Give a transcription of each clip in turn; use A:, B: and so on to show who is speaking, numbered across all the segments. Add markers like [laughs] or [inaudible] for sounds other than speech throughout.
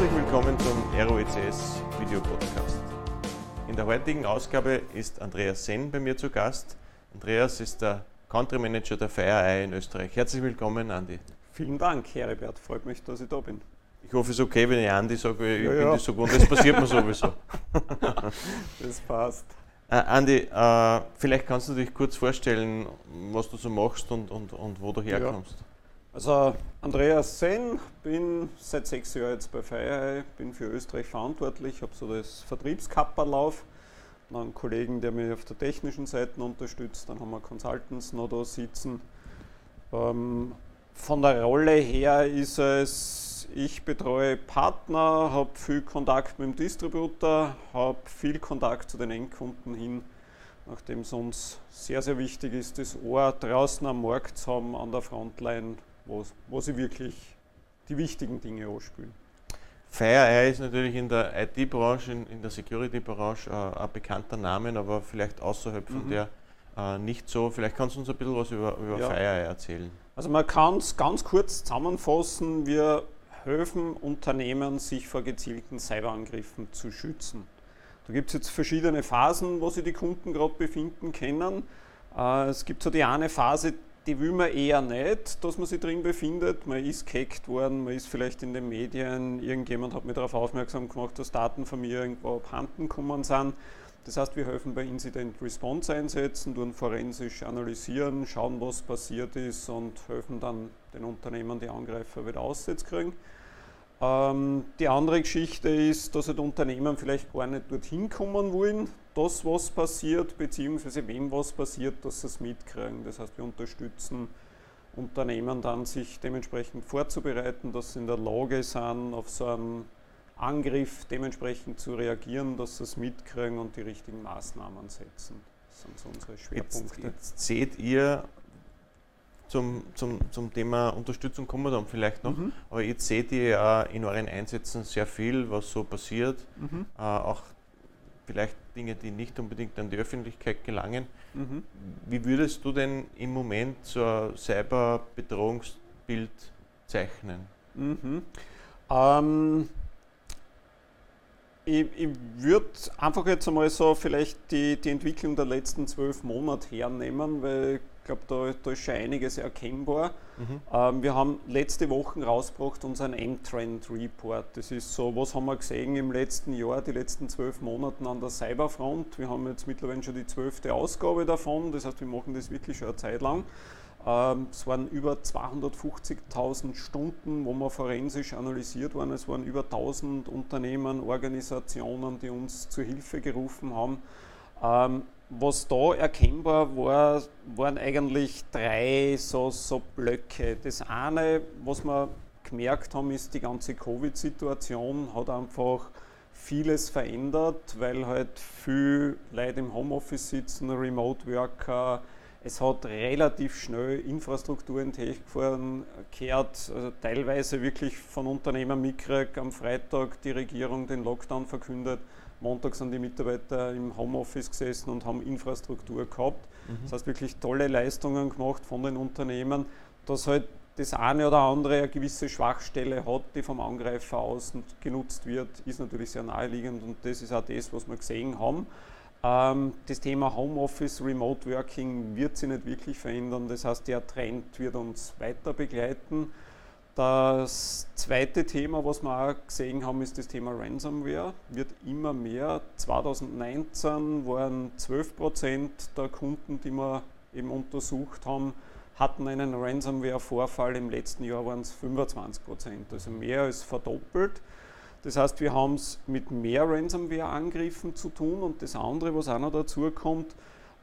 A: Herzlich willkommen zum ROECS Video Podcast. In der heutigen Ausgabe ist Andreas Senn bei mir zu Gast. Andreas ist der Country Manager der FireEye in Österreich. Herzlich willkommen, Andi.
B: Vielen Dank, Heribert. Freut mich, dass ich da bin.
A: Ich hoffe, es ist okay, wenn ich Andi sage, ich ja, bin ja. das so gut. Das passiert mir sowieso. [laughs] [laughs]
B: das passt.
A: Äh, Andi, äh, vielleicht kannst du dich kurz vorstellen, was du so machst und, und, und wo du herkommst. Ja.
B: Also Andreas Senn, bin seit sechs Jahren jetzt bei FireEye, bin für Österreich verantwortlich, habe so das Vertriebskapperlauf, dann einen Kollegen, der mich auf der technischen Seite unterstützt, dann haben wir Consultants noch da sitzen. Ähm, von der Rolle her ist es, ich betreue Partner, habe viel Kontakt mit dem Distributor, habe viel Kontakt zu den Endkunden hin, nachdem es uns sehr, sehr wichtig ist, das Ohr draußen am Markt zu haben, an der Frontline wo, wo sie wirklich die wichtigen Dinge anspielen.
A: FireEye ist natürlich in der IT-Branche, in, in, der Security-Branche äh, ein bekannter Name, aber vielleicht außerhalb von mhm. der äh, nicht so. Vielleicht kannst du uns ein bisschen was über, über ja. FireEye erzählen.
B: Also man kann es ganz kurz zusammenfassen, wir helfen Unternehmen, sich vor gezielten Cyberangriffen zu schützen. Da gibt es jetzt verschiedene Phasen, wo sich die Kunden gerade befinden können. Äh, es gibt so die eine Phase, die will man eher nicht, dass man sich drin befindet. Man ist gehackt worden, man ist vielleicht in den Medien, irgendjemand hat mir darauf aufmerksam gemacht, dass Daten von mir irgendwo abhanden gekommen sind. Das heißt, wir helfen bei Incident Response Einsätzen, tun forensisch analysieren, schauen, was passiert ist und helfen dann den Unternehmen, die Angreifer wieder auszukriegen. Ähm, die andere Geschichte ist, dass halt Unternehmen vielleicht gar nicht dorthin kommen wollen, dass was passiert, beziehungsweise wem was passiert, dass sie es mitkriegen. Das heißt, wir unterstützen Unternehmen dann, sich dementsprechend vorzubereiten, dass sie in der Lage sind, auf so einen Angriff dementsprechend zu reagieren, dass sie es mitkriegen und die richtigen Maßnahmen setzen. Das sind so unsere Schwerpunkte.
A: Jetzt, jetzt seht ihr zum, zum, zum Thema Unterstützung kommen wir dann vielleicht noch. Mhm. Aber jetzt seht ihr ja in euren Einsätzen sehr viel, was so passiert. Mhm. Äh, auch vielleicht Dinge, die nicht unbedingt an die Öffentlichkeit gelangen. Mhm. Wie würdest du denn im Moment so ein Cyberbedrohungsbild zeichnen?
B: Mhm. Ähm, ich, ich würde einfach jetzt einmal so vielleicht die, die Entwicklung der letzten zwölf Monate hernehmen, weil ich glaube, da, da, ist schon einiges erkennbar. Mhm. Ähm, wir haben letzte Woche rausgebracht unseren M-Trend Report. Das ist so, was haben wir gesehen im letzten Jahr, die letzten zwölf Monate an der Cyberfront. Wir haben jetzt mittlerweile schon die zwölfte Ausgabe davon, das heißt, wir machen das wirklich schon eine Zeit lang. Ähm, es waren über 250.000 Stunden, wo wir forensisch analysiert waren. Es waren über 1000 Unternehmen, Organisationen, die uns zu Hilfe gerufen haben. Ähm, was da erkennbar war, waren eigentlich drei so, so Blöcke. Das eine, was wir gemerkt haben, ist, die ganze Covid-Situation hat einfach vieles verändert, weil halt viele Leute im Homeoffice sitzen, Remote Worker. Es hat relativ schnell Infrastruktur in Technikforen gehört, also teilweise wirklich von Unternehmen mitgekriegt, am Freitag die Regierung den Lockdown verkündet Montag sind die Mitarbeiter im Homeoffice gesessen und haben Infrastruktur gehabt. Mhm. Das heißt, wirklich tolle Leistungen gemacht von den Unternehmen, dass halt das eine oder andere eine gewisse Schwachstelle hat, die vom Angreifer außen genutzt wird, ist natürlich sehr naheliegend und das ist auch das, was wir gesehen haben. Ähm, das Thema Homeoffice, Remote Working wird sich nicht wirklich verändern. Das heißt, der Trend wird uns weiter begleiten. Das zweite Thema, was wir auch gesehen haben, ist das Thema Ransomware. Wird immer mehr. 2019 waren 12% der Kunden, die wir eben untersucht haben, hatten einen Ransomware-Vorfall. Im letzten Jahr waren es 25% also mehr als verdoppelt. Das heißt, wir haben es mit mehr Ransomware-Angriffen zu tun. Und das andere, was auch noch dazu kommt,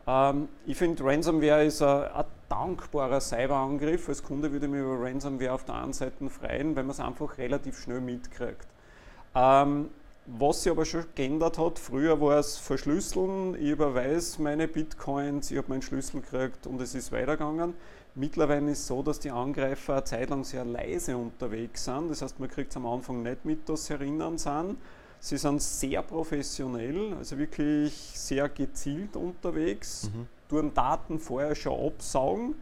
B: ähm, ich finde, Ransomware ist ein, ein dankbarer Cyberangriff. Als Kunde würde ich mich über Ransomware auf der einen Seite freuen, weil man es einfach relativ schnell mitkriegt. Ähm, was sich aber schon geändert hat, früher war es Verschlüsseln, ich überweise meine Bitcoins, ich habe meinen Schlüssel gekriegt und es ist weitergegangen. Mittlerweile ist es so, dass die Angreifer eine Zeit lang sehr leise unterwegs sind. Das heißt, man kriegt es am Anfang nicht mit, dass sie erinnern sind. Sie sind sehr professionell, also wirklich sehr gezielt unterwegs, mhm. Tun Daten vorher schon absaugen.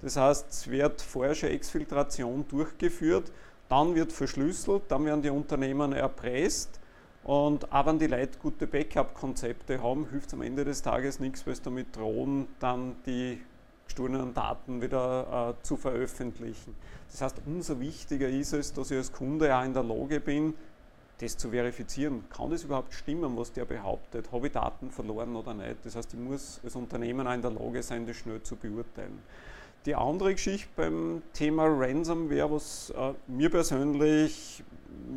B: Das heißt, es wird vorher schon Exfiltration durchgeführt. dann wird verschlüsselt, dann werden die Unternehmen erpresst und auch wenn die Leute gute Backup-Konzepte haben, hilft es am Ende des Tages nichts, weil es damit drohen, dann die gestohlenen Daten wieder äh, zu veröffentlichen. Das heißt, umso wichtiger ist es, dass ich als Kunde auch in der Lage bin, das zu verifizieren. Kann das überhaupt stimmen, was der behauptet? Habe ich Daten verloren oder nicht? Das heißt, ich muss als Unternehmen auch in der Lage sein, das schnell zu beurteilen. Die andere Geschichte beim Thema Ransomware, was äh, mir persönlich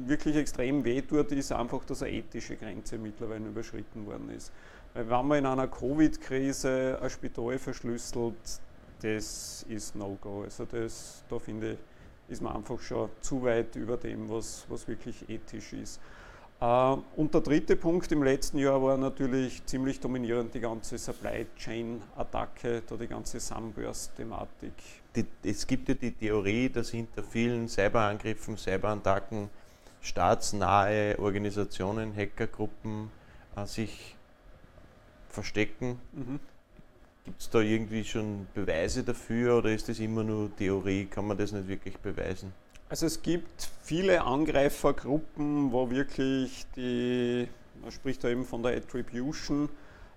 B: wirklich extrem wehtut, ist einfach, dass eine ethische Grenze mittlerweile überschritten worden ist. Weil wenn man in einer Covid-Krise ein Spital verschlüsselt, das ist No-Go. Also das, da finde ich, ist man einfach schon zu weit über dem, was, was wirklich ethisch ist. Uh, und der dritte Punkt im letzten Jahr war natürlich ziemlich dominierend die ganze Supply Chain Attacke, da die ganze Sunburst-Thematik.
A: Es gibt ja die Theorie, dass hinter vielen Cyberangriffen, Cyberattacken staatsnahe Organisationen, Hackergruppen uh, sich verstecken. Mhm. Gibt es da irgendwie schon Beweise dafür oder ist das immer nur Theorie? Kann man das nicht wirklich beweisen?
B: Also es gibt viele Angreifergruppen, wo wirklich die, man spricht da eben von der Attribution,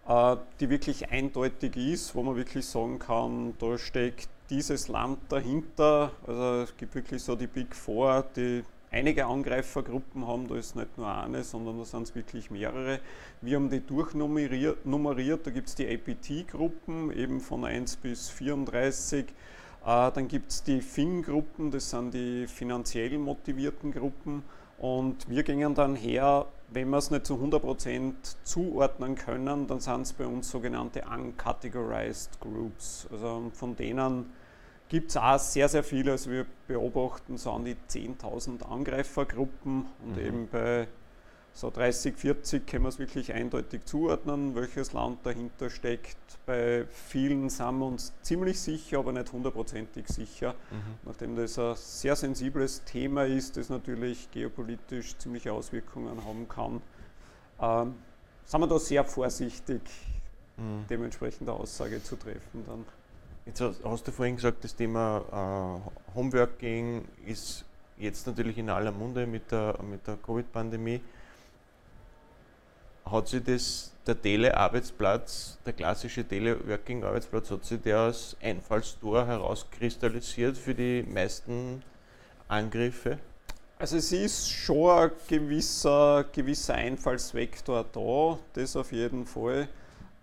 B: äh, die wirklich eindeutig ist, wo man wirklich sagen kann, da steckt dieses Land dahinter. Also es gibt wirklich so die Big Four, die einige Angreifergruppen haben, da ist nicht nur eine, sondern da sind es wirklich mehrere. Wir haben die durchnummeriert, da gibt es die APT-Gruppen, eben von 1 bis 34. Äh, dann gibt es die FIN-Gruppen, das sind die finanziell motivierten Gruppen. Und wir gehen dann her, wenn wir es nicht zu 100% zuordnen können, dann sind es bei uns sogenannte uncategorized Groups. Also von denen gibt es auch sehr, sehr viele. Also wir beobachten so an die 10.000 Angreifergruppen und mhm. eben bei so 30, 40 können wir es wirklich eindeutig zuordnen, welches Land dahinter steckt. Bei vielen sind wir uns ziemlich sicher, aber nicht hundertprozentig sicher, mhm. nachdem das ein sehr sensibles Thema ist, das natürlich geopolitisch ziemliche Auswirkungen haben kann. Ähm, sind wir da sehr vorsichtig, mhm. dementsprechende Aussage zu treffen dann.
A: Jetzt hast du vorhin gesagt, das Thema äh, Homeworking ist jetzt natürlich in aller Munde mit der, mit der Covid-Pandemie. Hat sich das, der Telearbeitsplatz, der klassische Teleworking-Arbeitsplatz, hat sich der als Einfallstor herauskristallisiert für die meisten Angriffe?
B: Also es ist schon ein gewisser, gewisser Einfallsvektor da, das auf jeden Fall.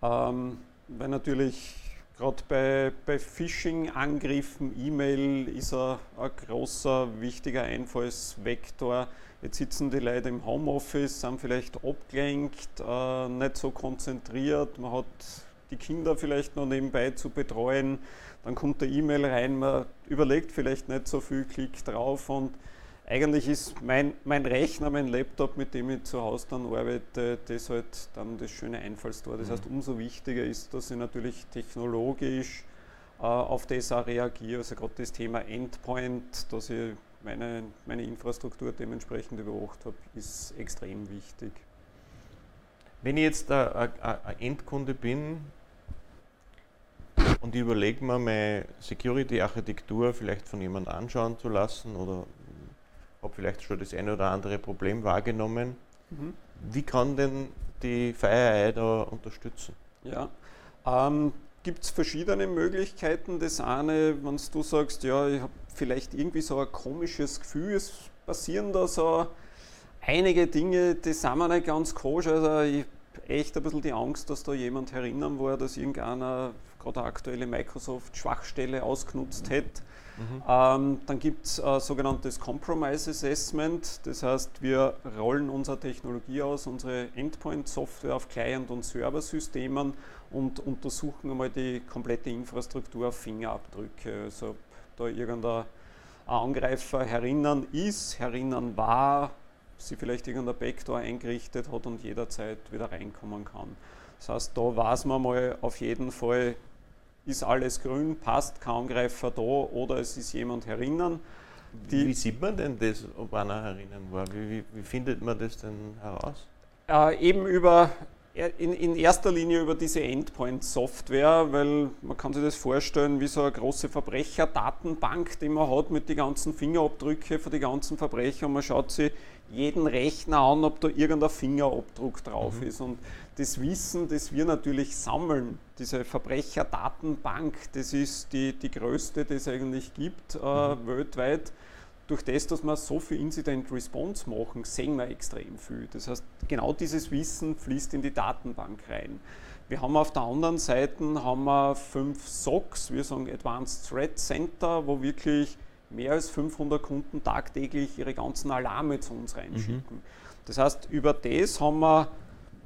B: Ähm, weil natürlich Gerade bei, bei Phishing-Angriffen, E-Mail ist ein, ein großer, wichtiger Einfallsvektor. Jetzt sitzen die Leute im Homeoffice, sind vielleicht abgelenkt, äh, nicht so konzentriert, man hat die Kinder vielleicht noch nebenbei zu betreuen, dann kommt der E-Mail rein, man überlegt vielleicht nicht so viel, klickt drauf und eigentlich ist mein, mein Rechner, mein Laptop, mit dem ich zu Hause dann arbeite, das halt dann das schöne Einfallstor. Das mhm. heißt, umso wichtiger ist, dass ich natürlich technologisch äh, auf das auch reagiere. Also gerade das Thema Endpoint, dass ich meine, meine Infrastruktur dementsprechend überwacht habe, ist extrem wichtig.
A: Wenn ich jetzt ein Endkunde bin und ich überlege mir, meine Security-Architektur vielleicht von jemandem anschauen zu lassen oder habe vielleicht schon das eine oder andere Problem wahrgenommen. Mhm. Wie kann denn die FireEye da unterstützen?
B: Ja, ähm, gibt es verschiedene Möglichkeiten. Das eine, wenn du sagst, ja, ich habe vielleicht irgendwie so ein komisches Gefühl, es passieren da so einige Dinge, die sind mir nicht ganz koscher. Also ich habe echt ein bisschen die Angst, dass da jemand erinnern war, dass irgendeiner gerade eine aktuelle Microsoft-Schwachstelle ausgenutzt hätte Mhm. Ähm, dann gibt es äh, sogenanntes Compromise Assessment, das heißt, wir rollen unsere Technologie aus, unsere Endpoint-Software auf Client- und Serversystemen und untersuchen einmal die komplette Infrastruktur auf Fingerabdrücke. Also ob da irgendein Angreifer herinnen ist, herinnen war, sie vielleicht irgendein Backdoor eingerichtet hat und jederzeit wieder reinkommen kann. Das heißt, da weiß man mal auf jeden Fall, ist alles grün, passt kein Angreifer da oder es ist jemand herinnen.
A: wie sieht man denn das, ob einer herinnen war? Wie, wie, wie findet man das denn heraus?
B: Äh, eben über, in, in, erster Linie über diese Endpoint-Software, weil man kann sich das vorstellen wie so eine große Verbrecherdatenbank, die man hat mit den ganzen Fingerabdrücke von den ganzen Verbrechern. Man schaut sich jeden Rechner an, ob da irgendein Fingerabdruck drauf mhm. ist. Und das Wissen, das wir natürlich sammeln, diese Verbrecherdatenbank, das ist die, die größte, die es eigentlich gibt äh, mhm. weltweit durch das, dass wir so viel Incident Response machen, sehen wir extrem viel. Das heißt, genau dieses Wissen fließt in die Datenbank rein. Wir haben auf der anderen Seite haben wir fünf SOCs, wir sagen Advanced Threat Center, wo wirklich mehr als 500 Kunden tagtäglich ihre ganzen Alarme zu uns reinschicken. Mhm. Das heißt, über das haben wir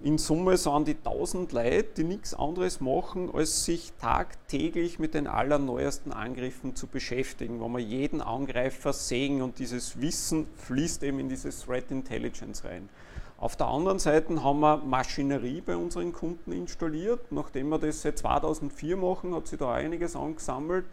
B: in Summe so an die 1000 Leute, die nichts anderes machen, als sich tagtäglich mit den allerneuesten Angriffen zu beschäftigen, wo wir jeden Angreifer sehen und dieses Wissen fließt eben in dieses Threat Intelligence rein. Auf der anderen Seite haben wir Maschinerie bei unseren Kunden installiert. Nachdem wir das seit 2004 machen, hat sich da einiges angesammelt.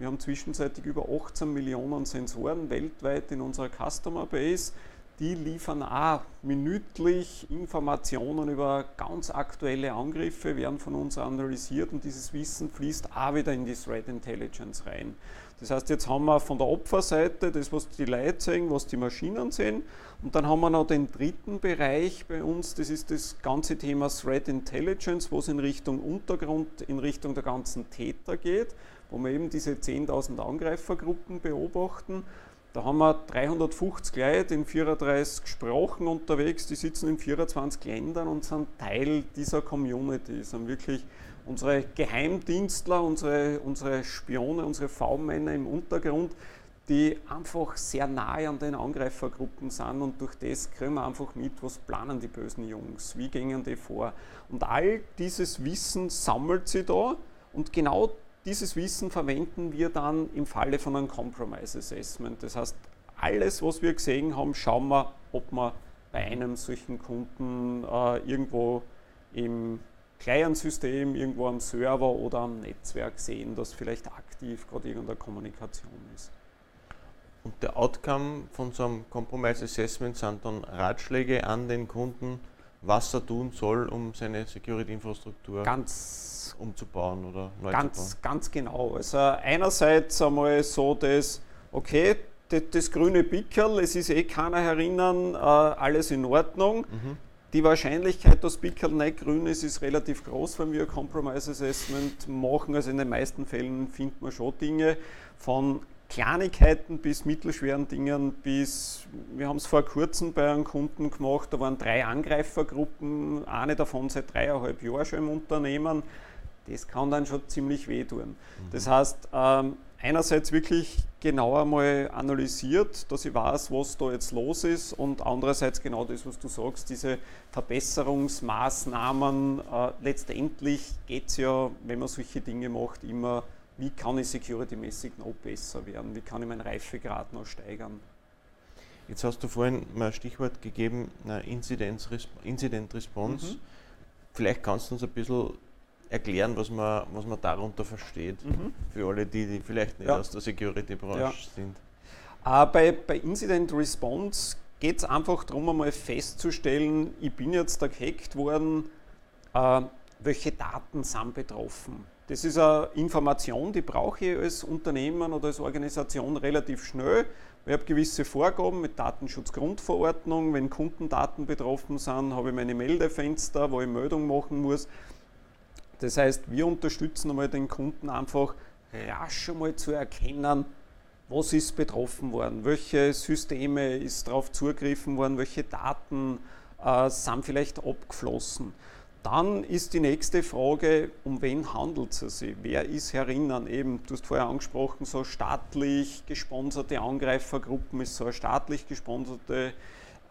B: Wir haben zwischenzeitlich über 18 Millionen Sensoren weltweit in unserer Customer Base die liefern auch minütlich Informationen über ganz aktuelle Angriffe, werden von uns analysiert und dieses Wissen fließt auch wieder in die Threat Intelligence rein. Das heißt, jetzt haben wir von der Opferseite das, was die Leute sehen, was die Maschinen sehen. Und dann haben wir noch den dritten Bereich bei uns, das ist das ganze Thema Threat Intelligence, wo es in Richtung Untergrund, in Richtung der ganzen Täter geht, wo wir eben diese 10.000 Angreifergruppen beobachten da haben wir 350 Leute in 34 Sprachen unterwegs, die sitzen in 24 Ländern und sind Teil dieser Community, sind wirklich unsere Geheimdienstler, unsere, unsere Spione, unsere V-Männer im Untergrund, die einfach sehr nahe an den Angreifergruppen sind und durch das kriegen wir einfach mit, was planen die bösen Jungs, wie gehen die vor. Und all dieses Wissen sammelt sie da und genau dieses Wissen verwenden wir dann im Falle von einem Compromise Assessment. Das heißt, alles, was wir gesehen haben, schauen wir, ob wir bei einem solchen Kunden äh, irgendwo im Client-System, irgendwo am Server oder am Netzwerk sehen, dass vielleicht aktiv gerade irgendeine Kommunikation ist.
A: Und der Outcome von so einem Compromise Assessment sind dann Ratschläge an den Kunden, was er tun soll, um seine Security-Infrastruktur
B: ganz
A: umzubauen oder
B: neu ganz, zu bauen. Ganz genau. Also einerseits einmal so, dass, okay, das, das grüne Pickel, es ist eh keiner herinnen, äh, alles in Ordnung. Mhm. Die Wahrscheinlichkeit, dass Pickel nicht grün ist, ist relativ groß, wenn wir Compromise Assessment machen. Also in den meisten Fällen findet man schon Dinge von Kleinigkeiten bis mittelschweren Dingen bis, wir haben es vor kurzem bei einem Kunden gemacht, da waren drei Angreifergruppen, eine davon seit dreieinhalb Jahren schon im Unternehmen. Das kann dann schon ziemlich wehtun. Mhm. Das heißt, ähm, einerseits wirklich genauer mal analysiert, dass ich weiß, was da jetzt los ist und andererseits genau das, was du sagst, diese Verbesserungsmaßnahmen. Äh, letztendlich geht es ja, wenn man solche Dinge macht, immer wie kann ich security-mäßig noch besser werden, wie kann ich meinen Reifegrad noch steigern.
A: Jetzt hast du vorhin mal ein Stichwort gegeben, Incident Response. Mhm. Vielleicht kannst du uns ein bisschen erklären, was man, was man darunter versteht, mhm. für alle die, die vielleicht nicht ja. aus der Security-Branche ja. sind.
B: Äh, bei, bei Incident Response geht es einfach darum, einmal festzustellen, ich bin jetzt da gehackt worden, äh, welche Daten sind betroffen. Das ist eine Information, die brauche ich als Unternehmen oder als Organisation relativ schnell. Ich habe gewisse Vorgaben mit Datenschutzgrundverordnung. Wenn Kundendaten betroffen sind, habe ich meine Meldefenster, wo ich Meldung machen muss. Das heißt, wir unterstützen einmal den Kunden einfach rasch einmal zu erkennen, was ist betroffen worden, welche Systeme ist darauf zugegriffen worden, welche Daten äh, sind vielleicht abgeflossen. Dann ist die nächste Frage, um wen handelt es sich? Wer ist herinnen? Eben, du hast vorher angesprochen, so staatlich gesponserte Angreifergruppen, ist so eine staatlich gesponserte,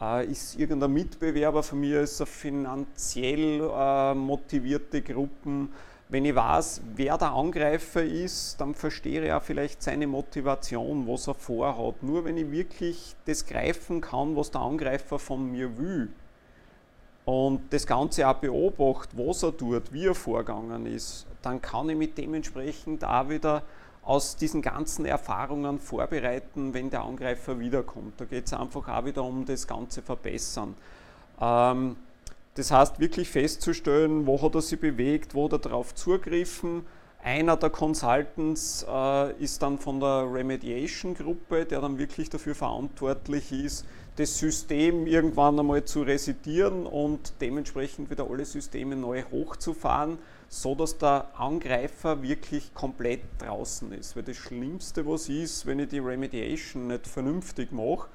B: äh, ist irgendein Mitbewerber von mir, ist eine finanziell äh, motivierte Gruppen. Wenn ich weiß, wer der Angreifer ist, dann verstehe ich auch vielleicht seine Motivation, was er vorhat. Nur wenn ich wirklich das greifen kann, was der Angreifer von mir will, und das Ganze auch beobachtet, was er tut, wie er vorgegangen ist, dann kann ich mich dementsprechend auch wieder aus diesen ganzen Erfahrungen vorbereiten, wenn der Angreifer wiederkommt. Da geht es einfach auch wieder um das ganze Verbessern. Ähm, Das heißt, wirklich festzustellen, wo hat er sich bewegt, wo hat er darauf zugegriffen. Einer der Consultants äh, ist dann von der Remediation-Gruppe, der dann wirklich dafür verantwortlich ist, das System irgendwann einmal zu residieren und dementsprechend wieder alle Systeme neu hochzufahren, so dass der Angreifer wirklich komplett draußen ist. Weil das Schlimmste, was ist, wenn ich die Remediation nicht vernünftig mache,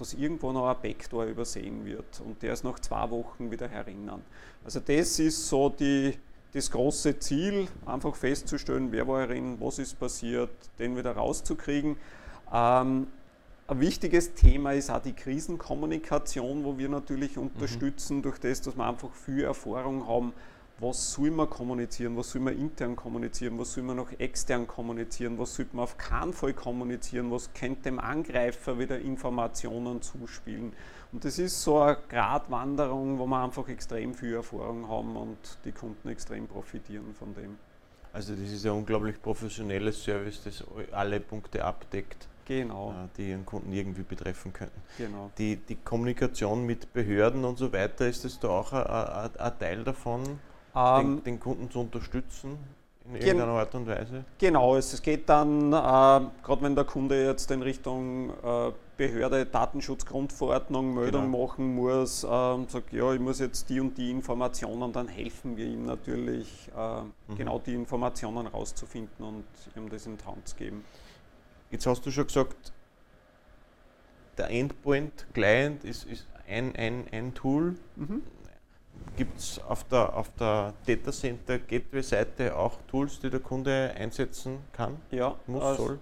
B: dass irgendwo noch ein Backdoor übersehen wird und der ist nach zwei Wochen wieder herinnen. Also das ist so die, das große Ziel, einfach festzustellen, wer war herin, was ist passiert, den wieder rauszukriegen. Ähm, ein wichtiges Thema ist auch die Krisenkommunikation, wo wir natürlich mhm. unterstützen, mhm. durch das, dass wir einfach viel Erfahrung haben, was soll man kommunizieren, was soll man intern kommunizieren, was soll man noch extern kommunizieren, was sollte man auf keinen Fall kommunizieren, was könnte dem Angreifer wieder Informationen zuspielen. Und das ist so eine Gratwanderung, wo wir einfach extrem viel Erfahrung haben und die Kunden extrem profitieren von dem.
A: Also das ist ein unglaublich professionelles Service, das alle Punkte abdeckt. Genau. Äh, die ihren Kunden irgendwie betreffen könnten. Genau. Die, die Kommunikation mit Behörden und so weiter, ist das da auch ein, Teil davon, ähm, den, den, Kunden zu unterstützen? In irgendeiner Art und Weise?
B: Genau, es, geht dann, äh, gerade wenn der Kunde jetzt in Richtung äh, Behörde Datenschutzgrundverordnung Meldung genau. machen muss, äh, sagt, ja, ich muss jetzt die und die Informationen, dann helfen wir ihm natürlich, äh, mhm. genau die Informationen rauszufinden und ihm das in die Hand zu geben.
A: Jetzt hast du schon gesagt, der Endpoint Client ist, ist ein, ein, ein Tool. Mhm. Gibt es auf der, auf der Data Center Gateway Seite auch Tools, die der Kunde einsetzen kann?
B: Ja, muss, also, soll?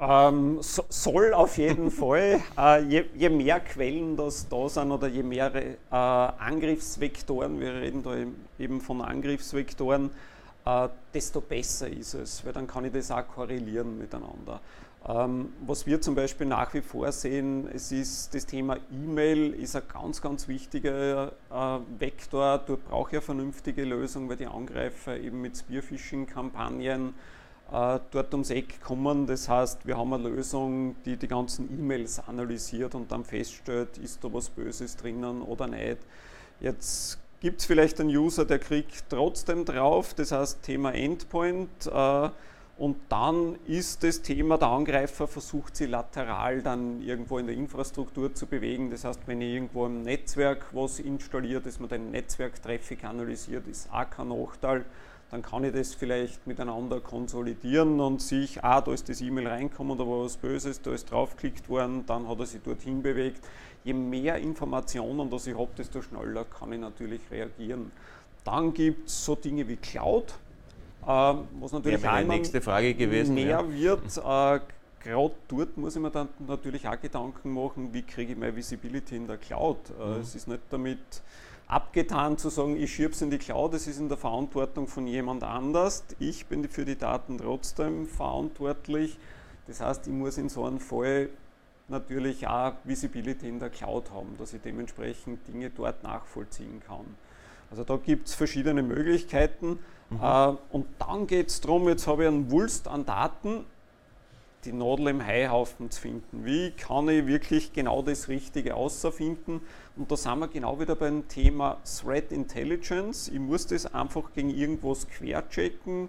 B: Ähm, so, soll auf jeden [laughs] Fall. Äh, je, je, mehr Quellen das da sind oder je mehr äh, Angriffsvektoren, wir reden da eben von Angriffsvektoren, äh, desto besser ist es, weil dann kann ich das auch korrelieren miteinander. Ähm, was wir zum Beispiel nach wie vor sehen, es ist das Thema E-Mail ist ein ganz, ganz wichtiger äh, Vektor. Dort brauche ich eine vernünftige Lösung, weil die Angreifer eben mit Spearphishing-Kampagnen äh, dort ums Eck kommen. Das heißt, wir haben eine Lösung, die die ganzen E-Mails analysiert und dann feststellt, ist da was Böses drinnen oder nicht. Jetzt gibt es vielleicht einen User, der kriegt trotzdem drauf, das heißt Thema Endpoint. Äh, und dann ist das Thema, der Angreifer versucht sie lateral dann irgendwo in der Infrastruktur zu bewegen. Das heißt, wenn ich irgendwo im Netzwerk was installiert, dass man den Netzwerktraffic analysiert, ist auch kein Nachteil. Dann kann ich das vielleicht miteinander konsolidieren und sich, ah, da ist das E-Mail reinkommen, da war was Böses, da ist draufgeklickt worden, dann hat er sich dorthin bewegt je mehr Informationen das ich habe, desto schneller kann ich natürlich reagieren. Dann gibt es so Dinge wie Cloud, äh, was natürlich
A: ja, meine nächste Frage gewesen,
B: mehr ja. wird. Äh, Gerade dort muss ich mir dann natürlich auch Gedanken machen, wie kriege ich meine Visibility in der Cloud. Äh, mhm. Es ist nicht damit abgetan zu sagen, ich schiebe es in die Cloud, es ist in der Verantwortung von jemand anders. Ich bin für die Daten trotzdem verantwortlich. Das heißt, ich muss in so einem Fall natürlich auch Visibility in der Cloud haben, dass ich dementsprechend Dinge dort nachvollziehen kann. Also da gibt es verschiedene Möglichkeiten. Mhm. Äh, und dann geht es darum, jetzt habe ich einen Wulst an Daten, die Nadel im Haihaufen zu finden. Wie kann ich wirklich genau das Richtige außerfinden? Und da sind wir genau wieder beim Thema Threat Intelligence. Ich muss das einfach gegen irgendwas querchecken.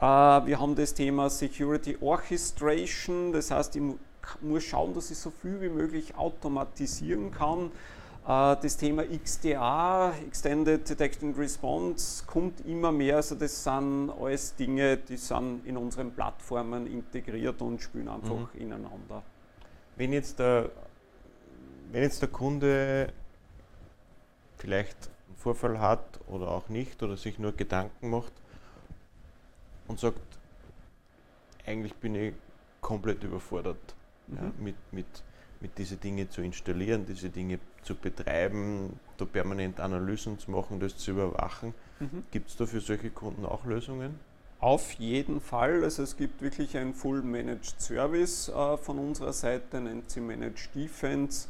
B: Äh, wir haben das Thema Security Orchestration, das heißt, ich muss schauen, dass ich so viel wie möglich automatisieren kann. Äh, das Thema XDA, Extended Detection Response, kommt immer mehr. Also das sind alles Dinge, die sind in unseren Plattformen integriert und spielen einfach mhm. ineinander.
A: Wenn jetzt, der, wenn jetzt der Kunde vielleicht einen Vorfall hat oder auch nicht oder sich nur Gedanken macht und sagt, eigentlich bin ich komplett überfordert mhm. ja, mit, mit, mit diese Dinge zu installieren, diese Dinge zu betreiben, da permanent Analysen zu machen, das zu überwachen. Mhm. Gibt es da für solche Kunden auch Lösungen?
B: Auf jeden Fall. Also es gibt wirklich ein Full Managed Service äh, von unserer Seite, nennt sie Managed Defense,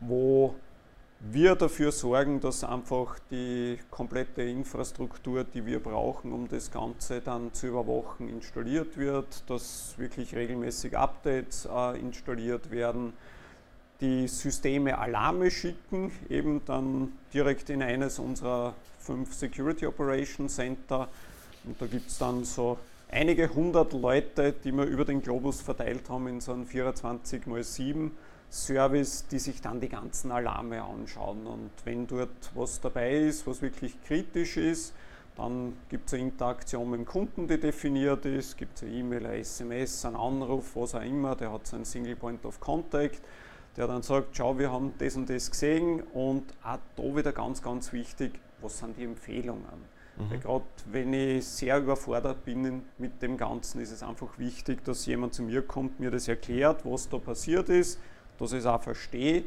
B: wo wir dafür sorgen, dass einfach die komplette Infrastruktur, die wir brauchen, um das Ganze dann zu überwachen, installiert wird, dass wirklich regelmäßig Updates äh, installiert werden. die Systeme Alarme schicken, eben dann direkt in eines unserer fünf Security Operation Center. Und da gibt es dann so einige hundert Leute, die wir über den Globus verteilt haben in so einem 24 x 7 Service, die sich dann die ganzen Alarme anschauen. Und wenn dort was dabei ist, was wirklich kritisch ist, dann gibt es eine Interaktion mit dem Kunden, die definiert ist, gibt es eine E-Mail, eine SMS, einen Anruf, was auch immer, der hat so einen Single Point of Contact, der dann sagt, schau, wir haben das und das gesehen und auch da wieder ganz, ganz wichtig, was sind die Empfehlungen? Mhm. Weil gerade wenn ich sehr überfordert bin mit dem Ganzen, ist es einfach wichtig, dass jemand zu mir kommt, mir das erklärt, was da passiert ist, dass ich es auch verstehe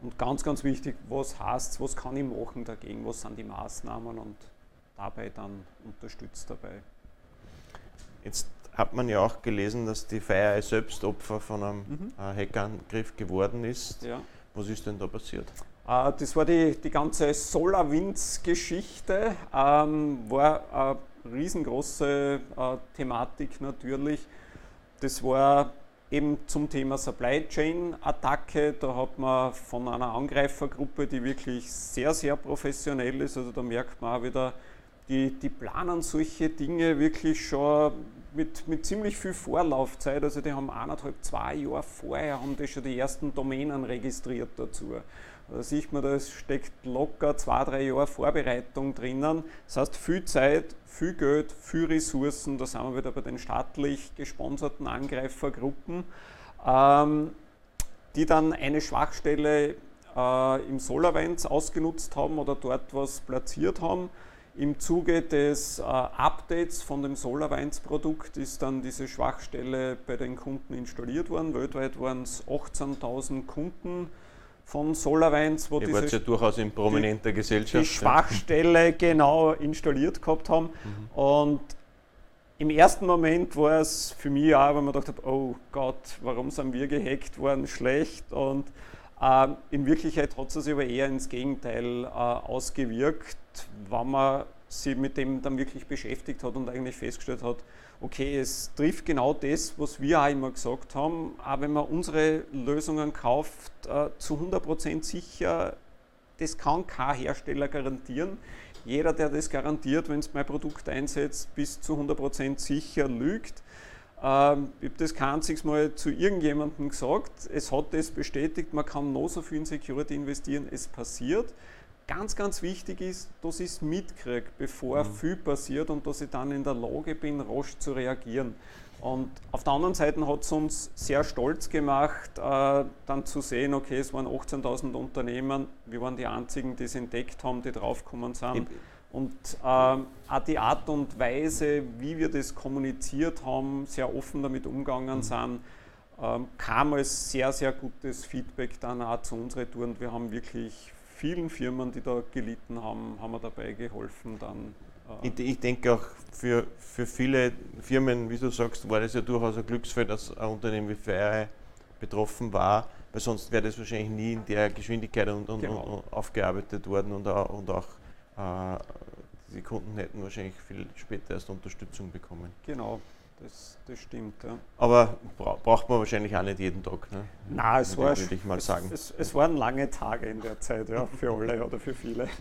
B: und ganz, ganz wichtig, was heißt es, was kann ich machen dagegen, was sind die Maßnahmen und dabei dann unterstützt dabei.
A: Jetzt hat man ja auch gelesen, dass die Fire selbst Opfer von einem mhm. Äh, Hackerangriff geworden ist. Ja. Was ist denn da passiert?
B: Äh, das war die, die ganze SolarWinds-Geschichte, ähm, war eine riesengroße äh, Thematik natürlich. Das war eben zum Thema Supply Chain Attacke. Da hat man von einer Angreifergruppe, die wirklich sehr, sehr professionell ist, also da merkt man auch wieder, die, die planen solche Dinge wirklich schon mit, mit ziemlich viel Vorlaufzeit. Also die haben eineinhalb, zwei Jahre vorher haben die schon die ersten Domänen registriert dazu. Da sieht man, da steckt locker zwei, drei Jahre Vorbereitung drinnen. Das heißt, viel Zeit, viel Geld, viel Ressourcen. Da sind wir wieder bei den staatlich gesponserten Angreifergruppen, ähm, die dann eine Schwachstelle äh, im SolarWinds ausgenutzt haben oder dort was platziert haben im Zuge des äh, Updates von dem SolarWinds-Produkt ist dann diese Schwachstelle bei den Kunden installiert worden. Weltweit waren es 18.000 Kunden von SolarWinds,
A: wo Ihr diese ja durchaus in prominenter die, Gesellschaft.
B: Die Schwachstelle ja. genau installiert gehabt haben. Mhm. Und im ersten Moment war es für mich auch, weil man gedacht habe, oh Gott, warum sind wir gehackt worden, schlecht. Und äh, in Wirklichkeit hat es sich aber eher ins Gegenteil äh, ausgewirkt wenn man sich mit dem dann wirklich beschäftigt hat und eigentlich festgestellt hat, okay, es trifft genau das, was wir auch immer gesagt haben, auch wenn man unsere Lösungen kauft, äh, zu 100% sicher, das kann kein Hersteller garantieren. Jeder, der das garantiert, wenn es mein Produkt einsetzt, bis zu 100% sicher lügt. Ähm, ich habe das kein einziges Mal zu irgendjemandem gesagt. Es hat das bestätigt, man kann noch so viel in Security investieren, es passiert ganz, ganz wichtig ist, dass ich es mitkriege, bevor mhm. viel passiert und dass ich dann in der Lage bin, rasch zu reagieren. Und auf der anderen Seite hat es uns sehr stolz gemacht, äh, dann zu sehen, okay, es waren 18.000 Unternehmen, wir waren die einzigen, die es entdeckt haben, die draufgekommen sind. Und äh, auch die Art und Weise, wie wir das kommuniziert haben, sehr offen damit umgegangen mhm. sind, äh, kam als sehr, sehr gutes Feedback dann auch zu unseren Touren. Wir haben wirklich vielen Firmen, die da gelitten haben, haben wir dabei geholfen, dann
A: äh ich, ich, denke auch für, für viele Firmen, wie du sagst, war das ja durchaus ein Glücksfall, dass ein Unternehmen wie Fire betroffen war, weil sonst wäre das wahrscheinlich nie in der Geschwindigkeit und, und, genau. und aufgearbeitet worden und auch, und auch äh, die Kunden hätten wahrscheinlich viel später erst Unterstützung bekommen.
B: Genau, das, das stimmt. Ja.
A: Aber bra braucht man wahrscheinlich auch nicht jeden Tag. Ne?
B: Nein, es, war, ich mal sagen. Es, es, waren lange Tage in der Zeit, ja, für alle oder für viele. [laughs]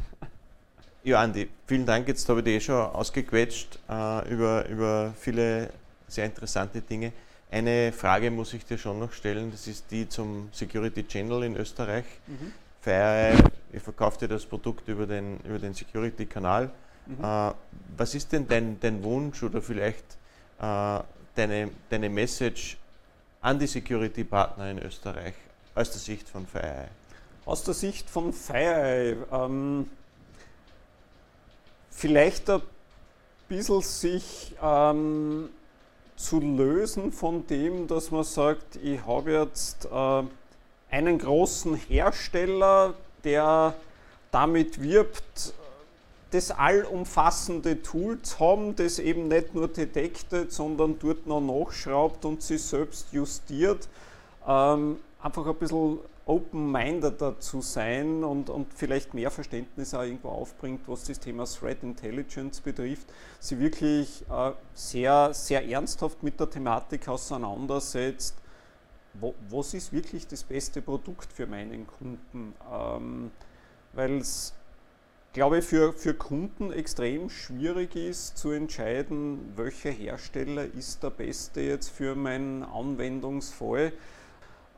A: Ja, Andi, vielen Dank. Jetzt habe ich dich eh schon ausgequetscht äh, über, über viele sehr interessante Dinge. Eine Frage muss ich dir schon noch stellen, das ist die zum Security Channel in Österreich. Mhm. Fire, ihr verkauft ja das Produkt über den, über den Security-Kanal. Mhm. Äh, was ist denn dein, dein Wunsch oder vielleicht deine, deine Message an die Security-Partner in Österreich aus der Sicht von FireEye?
B: Aus der Sicht von FireEye, ähm, vielleicht ein bisschen sich ähm, zu lösen von dem, dass man sagt, ich habe jetzt äh, einen großen Hersteller, der damit wirbt, das allumfassende Tool zu haben, das eben nicht nur detektet, sondern dort noch nachschraubt und sich selbst justiert. Ähm, einfach ein bisschen open-mindeder zu sein und, und vielleicht mehr Verständnis auch irgendwo aufbringt, was das Thema Threat Intelligence betrifft, sie wirklich äh, sehr, sehr ernsthaft mit der Thematik auseinandersetzt, wo, was ist wirklich das beste Produkt für meinen Kunden? Ähm, Weil es, glaube ich, für, für Kunden extrem schwierig ist zu entscheiden, welcher Hersteller ist der beste jetzt für meinen Anwendungsfall.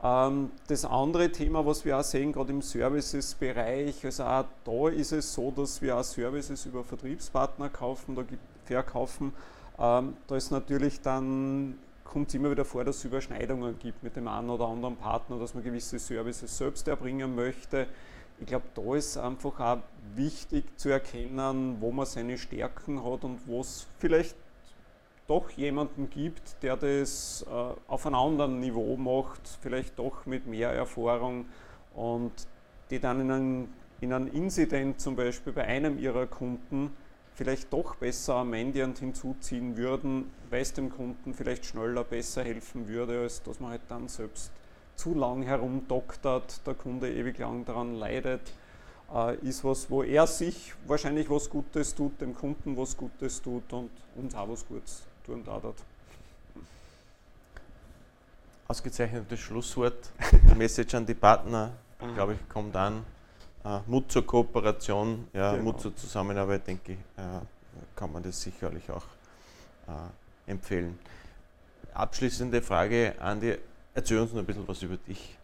B: Ähm, das andere Thema, was wir auch sehen, gerade im Services-Bereich, also auch da ist es so, dass wir auch Services über Vertriebspartner kaufen, da verkaufen. Ähm, da ist natürlich dann kommt es immer wieder vor, dass es Überschneidungen gibt mit dem einen oder anderen Partner, dass man gewisse Services selbst erbringen möchte. Ich glaube, da ist einfach auch wichtig zu erkennen, wo man seine Stärken hat und wo es vielleicht doch jemanden gibt, der das äh, auf einem anderen Niveau macht, vielleicht doch mit mehr Erfahrung und die dann in einem, in einem Incident zum Beispiel bei einem ihrer Kunden vielleicht doch besser am Ambient hinzuziehen würden, weil es dem Kunden vielleicht schneller besser helfen würde, als dass man halt dann selbst zu lang herumdoktert, der Kunde ewig lang daran leidet, äh, ist was, wo er sich wahrscheinlich was Gutes tut, dem Kunden was Gutes tut und uns auch was Gutes tun darf.
A: Ausgezeichnetes Schlusswort. Message an die Partner, glaube ich, kommt an. Äh, Mut zur Kooperation, ja, genau. Mut zur Zusammenarbeit, denke ich, äh, kann man das sicherlich auch äh, empfehlen. Abschließende Frage, Andi, erzähl uns noch ein bisschen was über dich.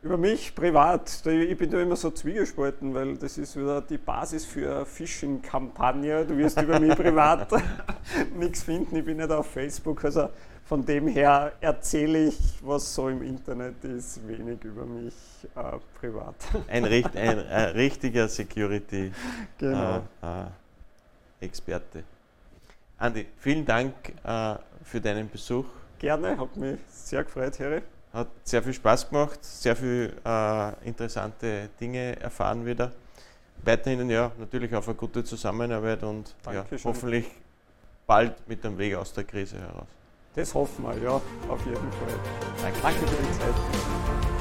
B: Über mich privat, ich bin da immer so zwiegespalten, weil das ist wieder die Basis für eine Phishing-Kampagne. Du wirst über mich privat [laughs] nichts finden, ich bin nicht auf Facebook. Also von dem her erzähle ich, was so im Internet ist, wenig über mich äh, privat.
A: Ein, ein, [laughs] ein, ein richtiger Security-Experte. Genau. Äh, äh, Andi, vielen Dank äh, für deinen Besuch.
B: Gerne, hat mich sehr gefreut, Harry.
A: Hat sehr viel Spaß gemacht, sehr viel äh, interessante Dinge erfahren wieder. Weiterhin ja natürlich auf eine gute Zusammenarbeit und ja, hoffentlich bald mit dem Weg aus der Krise heraus.
B: Das hoffen wir, ja, auf jeden Fall. Danke, Danke für die Zeit.